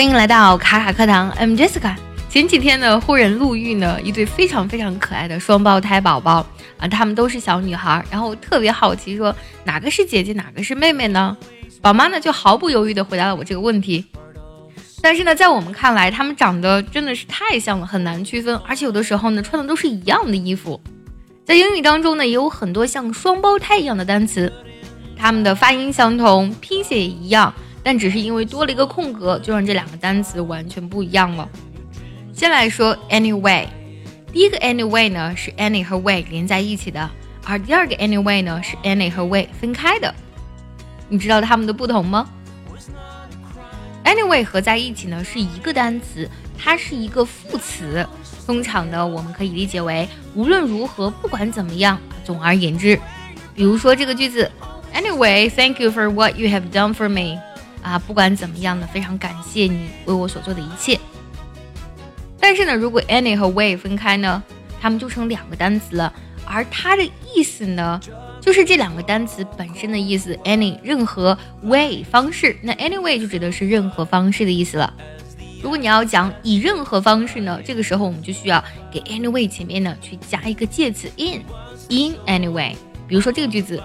欢迎来到卡卡课堂，I'm Jessica。前几天呢，忽然路遇呢一对非常非常可爱的双胞胎宝宝啊，他们都是小女孩，然后特别好奇，说哪个是姐姐，哪个是妹妹呢？宝妈呢就毫不犹豫地回答了我这个问题。但是呢，在我们看来，他们长得真的是太像了，很难区分，而且有的时候呢，穿的都是一样的衣服。在英语当中呢，也有很多像双胞胎一样的单词，他们的发音相同，拼写也一样。但只是因为多了一个空格，就让这两个单词完全不一样了。先来说 anyway，第一个 anyway 呢是 any 和 way 连在一起的，而第二个 anyway 呢是 any 和 way 分开的。你知道它们的不同吗？anyway 合在一起呢是一个单词，它是一个副词，通常呢我们可以理解为无论如何，不管怎么样，总而言之。比如说这个句子，Anyway，thank you for what you have done for me。啊，不管怎么样呢，非常感谢你为我所做的一切。但是呢，如果 any 和 way 分开呢，它们就成两个单词了，而它的意思呢，就是这两个单词本身的意思。any 任何 way 方式，那 anyway 就指的是任何方式的意思了。如果你要讲以任何方式呢，这个时候我们就需要给 anyway 前面呢去加一个介词 in，in anyway。比如说这个句子。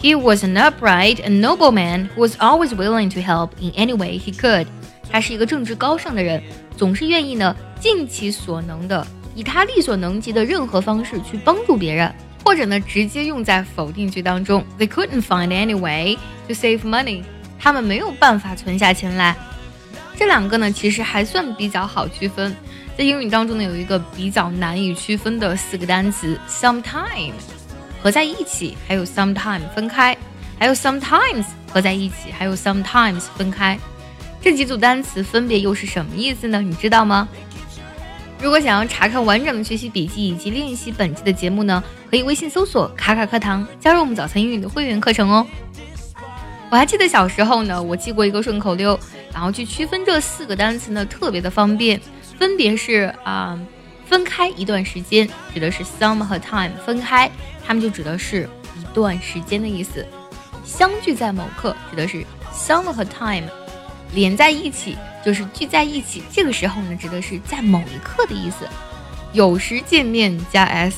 He was an upright and noble man who was always willing to help in any way he could。他是一个正直高尚的人，总是愿意呢尽其所能的，以他力所能及的任何方式去帮助别人，或者呢直接用在否定句当中。They couldn't find any way to save money。他们没有办法存下钱来。这两个呢其实还算比较好区分。在英语当中呢有一个比较难以区分的四个单词：sometimes。合在一起，还有 sometimes 分开，还有 sometimes 合在一起，还有 sometimes 分开，这几组单词分别又是什么意思呢？你知道吗？如果想要查看完整的学习笔记以及练习本期的节目呢，可以微信搜索“卡卡课堂”，加入我们早餐英语的会员课程哦。我还记得小时候呢，我记过一个顺口溜，然后去区分这四个单词呢，特别的方便，分别是啊。分开一段时间指的是 some 和 time 分开，它们就指的是一段时间的意思。相聚在某刻指的是 some 和 time 连在一起，就是聚在一起。这个时候呢，指的是在某一刻的意思。有时见面加 s，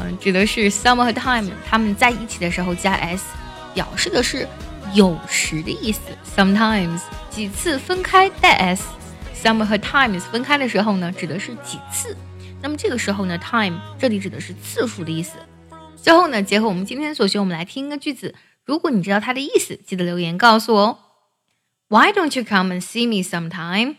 嗯，指的是 some 和 time 他们在一起的时候加 s，表示的是有时的意思。Sometimes 几次分开带 s，some 和 times 分开的时候呢，指的是几次。那么这个时候呢，time 这里指的是次数的意思。最后呢，结合我们今天所学，我们来听一个句子。如果你知道它的意思，记得留言告诉我哦。Why don't you come and see me sometime？